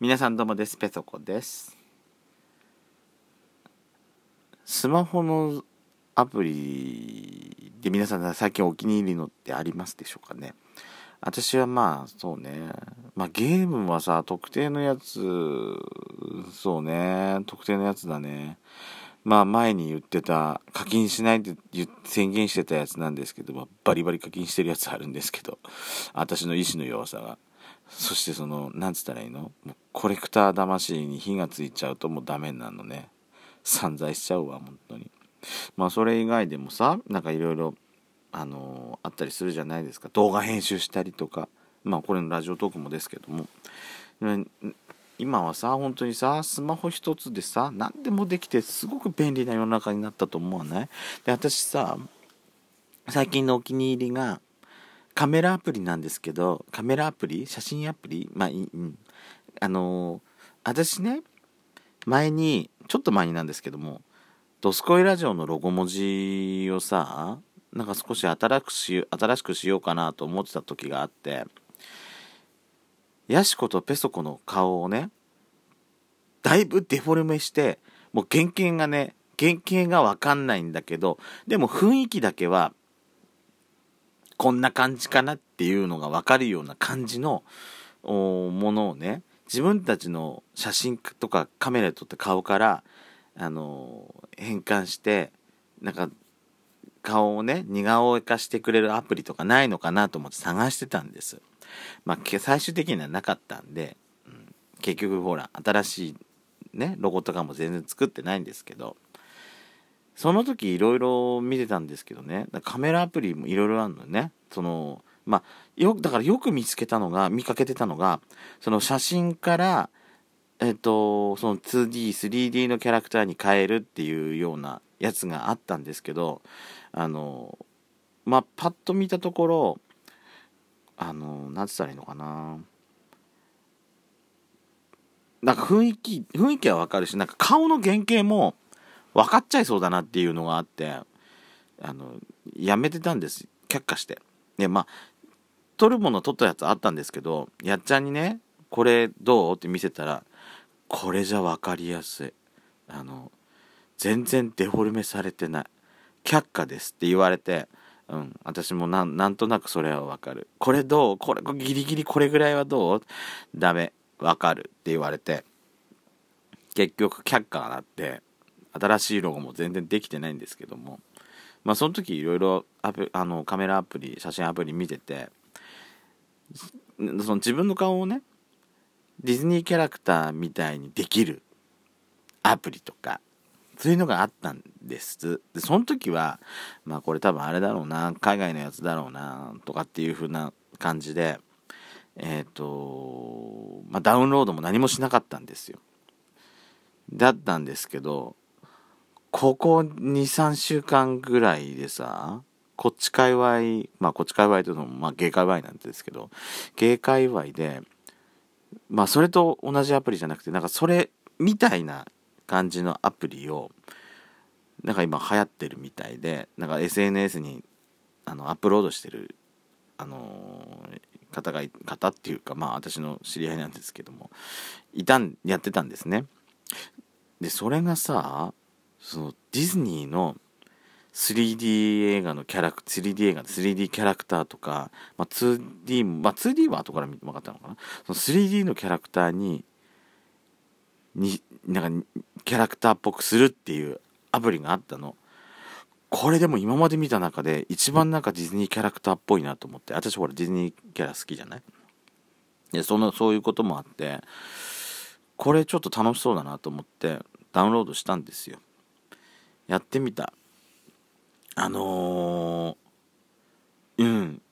皆さんどうもです。ペソコです。スマホのアプリで皆さん最近お気に入りのってありますでしょうかね。私はまあそうね。まあゲームはさ特定のやつそうね。特定のやつだね。まあ前に言ってた課金しないって宣言してたやつなんですけどバリバリ課金してるやつあるんですけど私の意志の弱さが。そしてそのなんつったらいいの？コレクター魂に火がついちゃうともうダメなのね。散財しちゃうわ本当に。まあそれ以外でもさなんかいろいろあの、あったりするじゃないですか。動画編集したりとか。まあこれのラジオトークもですけども。今はさ本当にさスマホ一つでさ何でもできてすごく便利な世の中になったと思わない？で私さ最近のお気に入りがカメラアプリなんですけど、カメラアプリ？写真アプリ？まあ、うん。あの、私ね、前に、ちょっと前になんですけども、ドスコイラジオのロゴ文字をさ、なんか少し新しくしようかなと思ってた時があって、ヤシコとペソコの顔をね、だいぶデフォルメして、もう原型がね、原型がわかんないんだけど、でも雰囲気だけはこんな感じかなっていうのが分かるような感じのものをね自分たちの写真とかカメラで撮った顔からあの変換してなんか顔をね似顔絵化してくれるアプリとかないのかなと思って探してたんです。まあ、最終的にはなかったんで、うん、結局ほら新しいねロゴとかも全然作ってないんですけどその時いろいろ見てたんですけどね、カメラアプリもいろいろあるのね。その、まあ、よ、だからよく見つけたのが、見かけてたのが、その写真から、えっ、と、その 2D、3D のキャラクターに変えるっていうようなやつがあったんですけど、あの、まあ、パッと見たところ、あの、なんつったらいいのかな。なんか雰囲気、雰囲気はわかるし、なんか顔の原型も、分かっちゃいそうだなっていうのがあってあのやめてたんです。却下して。でまあ撮るもの撮ったやつあったんですけどやっちゃんにねこれどう？って見せたらこれじゃ分かりやすい。あの全然デフォルメされてない。却下ですって言われてうん私もなんなんとなくそれは分かる。これどう？これギリギリこれぐらいはどう？ダメ。分かるって言われて結局却下がなって新しいロゴも全然できてないんですけども、まあ、その時いろいろあのカメラアプリ写真アプリ見ててその自分の顔をねディズニーキャラクターみたいにできるアプリとかそういうのがあったんです。でその時はまあこれ多分あれだろうな海外のやつだろうなとかっていう風な感じでえっ、ー、とまあダウンロードも何もしなかったんですよ。だったんですけどここ2、3週間ぐらいでさ、こっち界隈、まあこっち界隈というのも、まあ芸界隈なんですけど、芸界隈で、まあそれと同じアプリじゃなくて、なんかそれみたいな感じのアプリを、なんか今流行ってるみたいで、なんか SNS にあのアップロードしてる、あのー、方が、方っていうか、まあ私の知り合いなんですけども、いたん、やってたんですね。で、それがさ、そのディズニーの 3D 映画のキャラク 3D 映画 3D キャラクターとか、まあ、2D まあ 2D は後から見て分かったのかな？その 3D のキャラクターにになんかキャラクターっぽくするっていうアプリがあったの。これでも今まで見た中で一番なんかディズニーキャラクターっぽいなと思って私ほらディズニーキャラ好きじゃない？でそのそういうこともあってこれちょっと楽しそうだなと思ってダウンロードしたんですよ。やってみた。あのー、うん。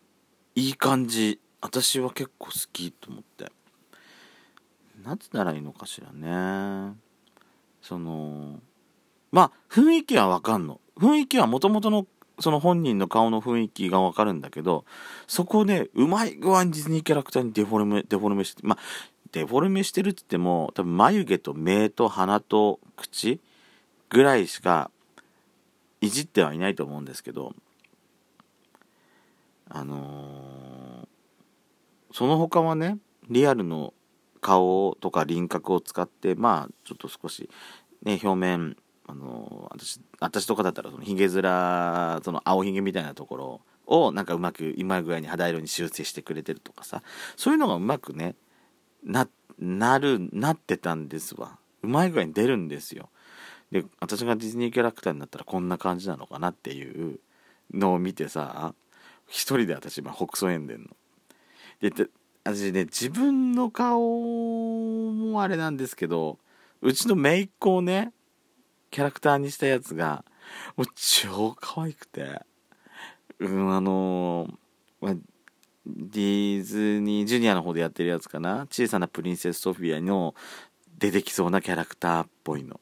いい感じ。私は結構好きと思って。何つったらいいのかしらね。そのまあ雰囲気はわかんの。雰囲気はもともとのその本人の顔の雰囲気がわかるんだけどそこでうまい具合にディズニーキャラクターにデフォルメデフォルメしてまあデフォルメしてるって言っても多分眉毛と目と鼻と口ぐらいしかいじってはいないと思うんですけどあのー、その他はねリアルの顔とか輪郭を使ってまあちょっと少し、ね、表面あの私私とかだったらそのひげ面その青ひげみたいなところをなんかうまく今具合に肌色に修正してくれてるとかさそういうのがうまくねななるなってたんですわ。うまい具合に出るんですよ。で私がディズニーキャラクターになったらこんな感じなのかなっていうのを見てさ一人で私今北総園でんの。で私ね自分の顔もあれなんですけどうちの姪っ子をねキャラクターにしたやつがもう超可愛くてうんあのー、ディズニージュニアの方でやってるやつかな小さなプリンセスソフィアの出てきそうなキャラクターっぽいの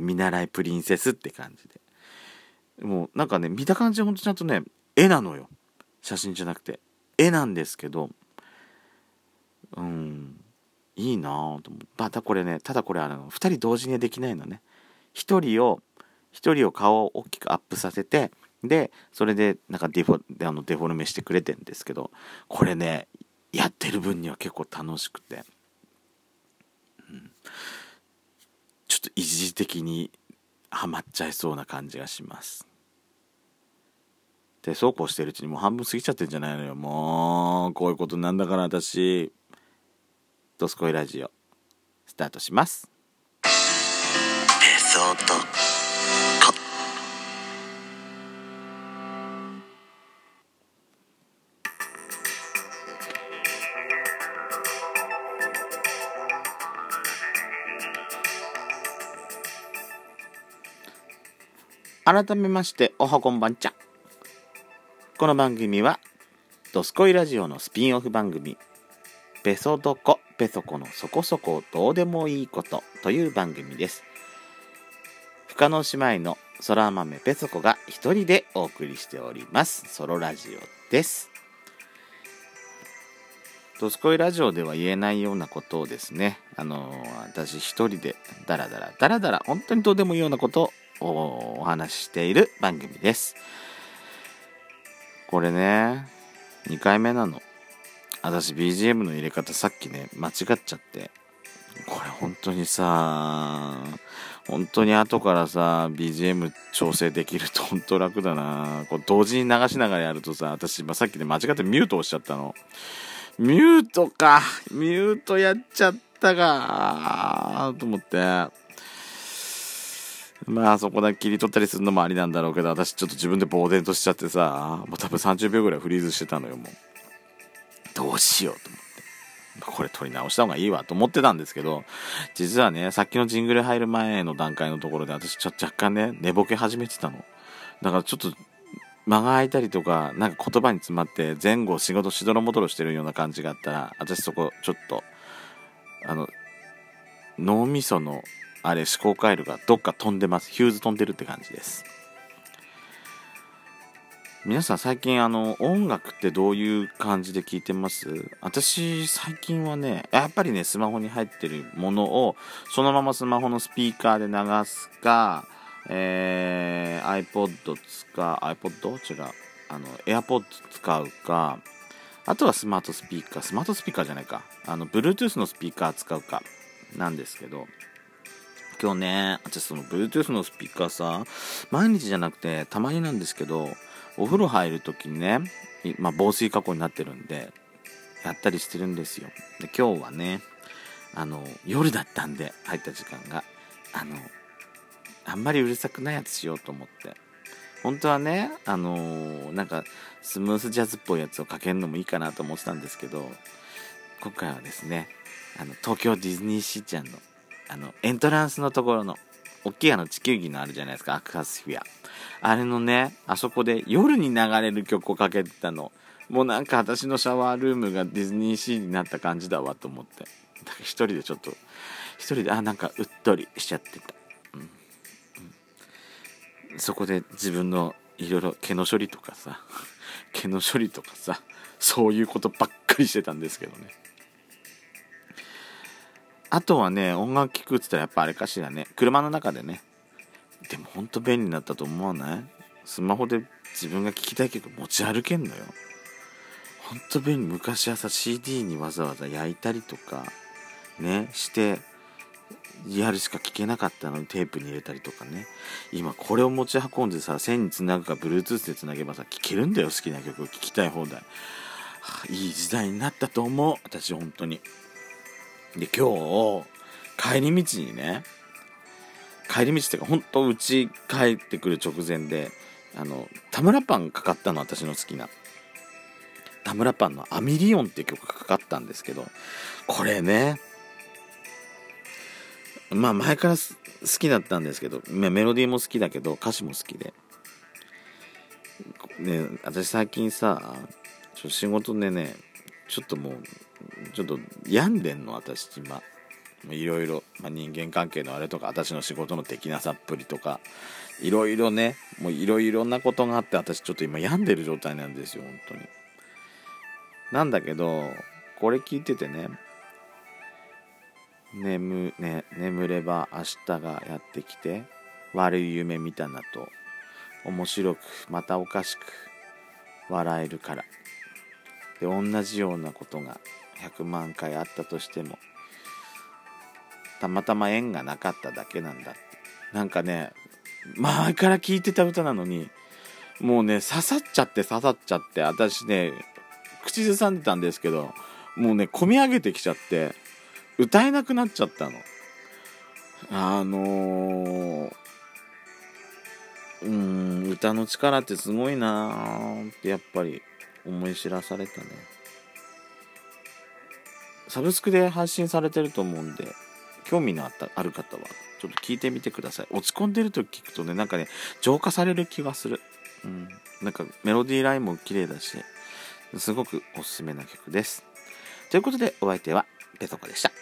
見習いプリンセスって感じで。もうなんかね見た感じほんとちゃんとね絵なのよ。写真じゃなくて。絵なんですけど。うん。いいなぁと思ってまたこれねただこれあの2人同時にできないのね。1人を1人を顔を大きくアップさせてでそれでなんかデフォあのデフォルメしてくれてんですけど。これねやってる分には結構楽しくて、うん、ちょっと一時的にはまっちゃいそうな感じがします。でそうこうしてるうちにもう半分過ぎちゃってんじゃないのよ。もうこういうことなんだから私「ドスコイラジオ」スタートします。改めましておはこんばんちゃこの番組はドスコイラジオのスピンオフ番組ペソドコペソコのそこそこどうでもいいことという番組です。深野姉妹の空豆ペソコが一人でお送りしております。ソロラジオです。ドスコイラジオでは言えないようなことをですねあの私一人でダラダラダラダラ本当にどうでもいいようなことをお話ししている番組です。これね、2回目なの。私 BGM の入れ方さっきね、間違っちゃって。これ本当にさ、本当に後からさ、BGM 調整できると本当楽だな。こう同時に流しながらやるとさ、私、まあ、さっきね、間違ってミュート押しちゃったの。ミュートか。ミュートやっちゃったか。と思って。まあそこだけ切り取ったりするのもありなんだろうけど、私ちょっと自分で呆然としちゃってさ、もう多分30秒ぐらいフリーズしてたのよ、もう。どうしようと思って。これ撮り直した方がいいわと思ってたんですけど、実はね、さっきのジングル入る前の段階のところで私ちょ若干ね、寝ぼけ始めてたの。だからちょっと間が空いたりとか、なんか言葉に詰まって前後仕事しどろもどろしてるような感じがあったら、私そこちょっと、あの、脳みそのあれ思考回路がどっか飛んでます。ヒューズ飛んでるって感じです。皆さん最近あの音楽ってどういう感じで聞いてます？私最近はねやっぱりねスマホに入ってるものをそのままスマホのスピーカーで流すか、えー、iPod 使う iPod? 違う。あの AirPod 使うかあとはスマートスピーカー。スマートスピーカーじゃないか。あの Bluetooth のスピーカー使うかなんですけど今日ね、私その Bluetooth のスピーカーさ、毎日じゃなくてたまになんですけど、お風呂入るときにね、まあ、防水加工になってるんで、やったりしてるんですよ。で、今日はね、あの、夜だったんで、入った時間が、あの、あんまりうるさくないやつしようと思って。本当はね、あのー、なんか、スムースジャズっぽいやつをかけるのもいいかなと思ってたんですけど、今回はですね、あの、東京ディズニーシーちゃんのあの、エントランスのところの、大きいあの地球儀のあるじゃないですか、アクアスフィア。あれのね、あそこで夜に流れる曲をかけてたの。もうなんか私のシャワールームがディズニーシーになった感じだわと思って。だから一人でちょっと、一人で、あ、なんかうっとりしちゃってた。うんうん、そこで自分のいろいろ毛の処理とかさ、毛の処理とかさ、そういうことばっかりしてたんですけどね。あとはね、音楽聴くってったらやっぱあれかしらね。車の中でね。でもほんと便利になったと思わない？スマホで自分が聴きたい曲持ち歩けんのよ。ほんと便利。昔はさ、CD にわざわざ焼いたりとか、ねしてやるしか聞けなかったのにテープに入れたりとかね今これを持ち運んでさ線につなぐか Bluetooth でつなげばさ聴けるんだよ好きな曲を聴きたい放題、いい時代になったと思う私本当にで今日帰り道にね帰り道っていうか本当うち帰ってくる直前であの田村パンかかったの私の好きな。田村パンの「アミリオン」って曲がかかったんですけどこれねまあ前から好きだったんですけどメロディーも好きだけど歌詞も好きで。ね私最近さ仕事でねちょっともうちょっと病んでんの私今。いろいろ、ま、人間関係のあれとか私の仕事の的なさっぷりとか。いろいろね。もういろいろなことがあって私ちょっと今病んでる状態なんですよ本当に。なんだけどこれ聞いててね。眠,、ね、眠れば明日がやってきて悪い夢見たなと。面白くまたおかしく笑えるから。で同じようなことが100万回あったとしてもたまたま縁がなかっただけなんだ。なんかね前から聞いてた歌なのにもうね刺さっちゃって刺さっちゃって私ね口ずさんでたんですけどもうね込み上げてきちゃって歌えなくなっちゃったの。あのー、うん歌の力ってすごいなーってやっぱり。思い知らされたね。サブスクで配信されてると思うんで興味のあったある方はちょっと聞いてみてください。落ち込んでると聞くとねなんかね浄化される気がする。うん。なんかメロディーラインも綺麗だしすごくおすすめな曲です。ということでお相手はペトコでした。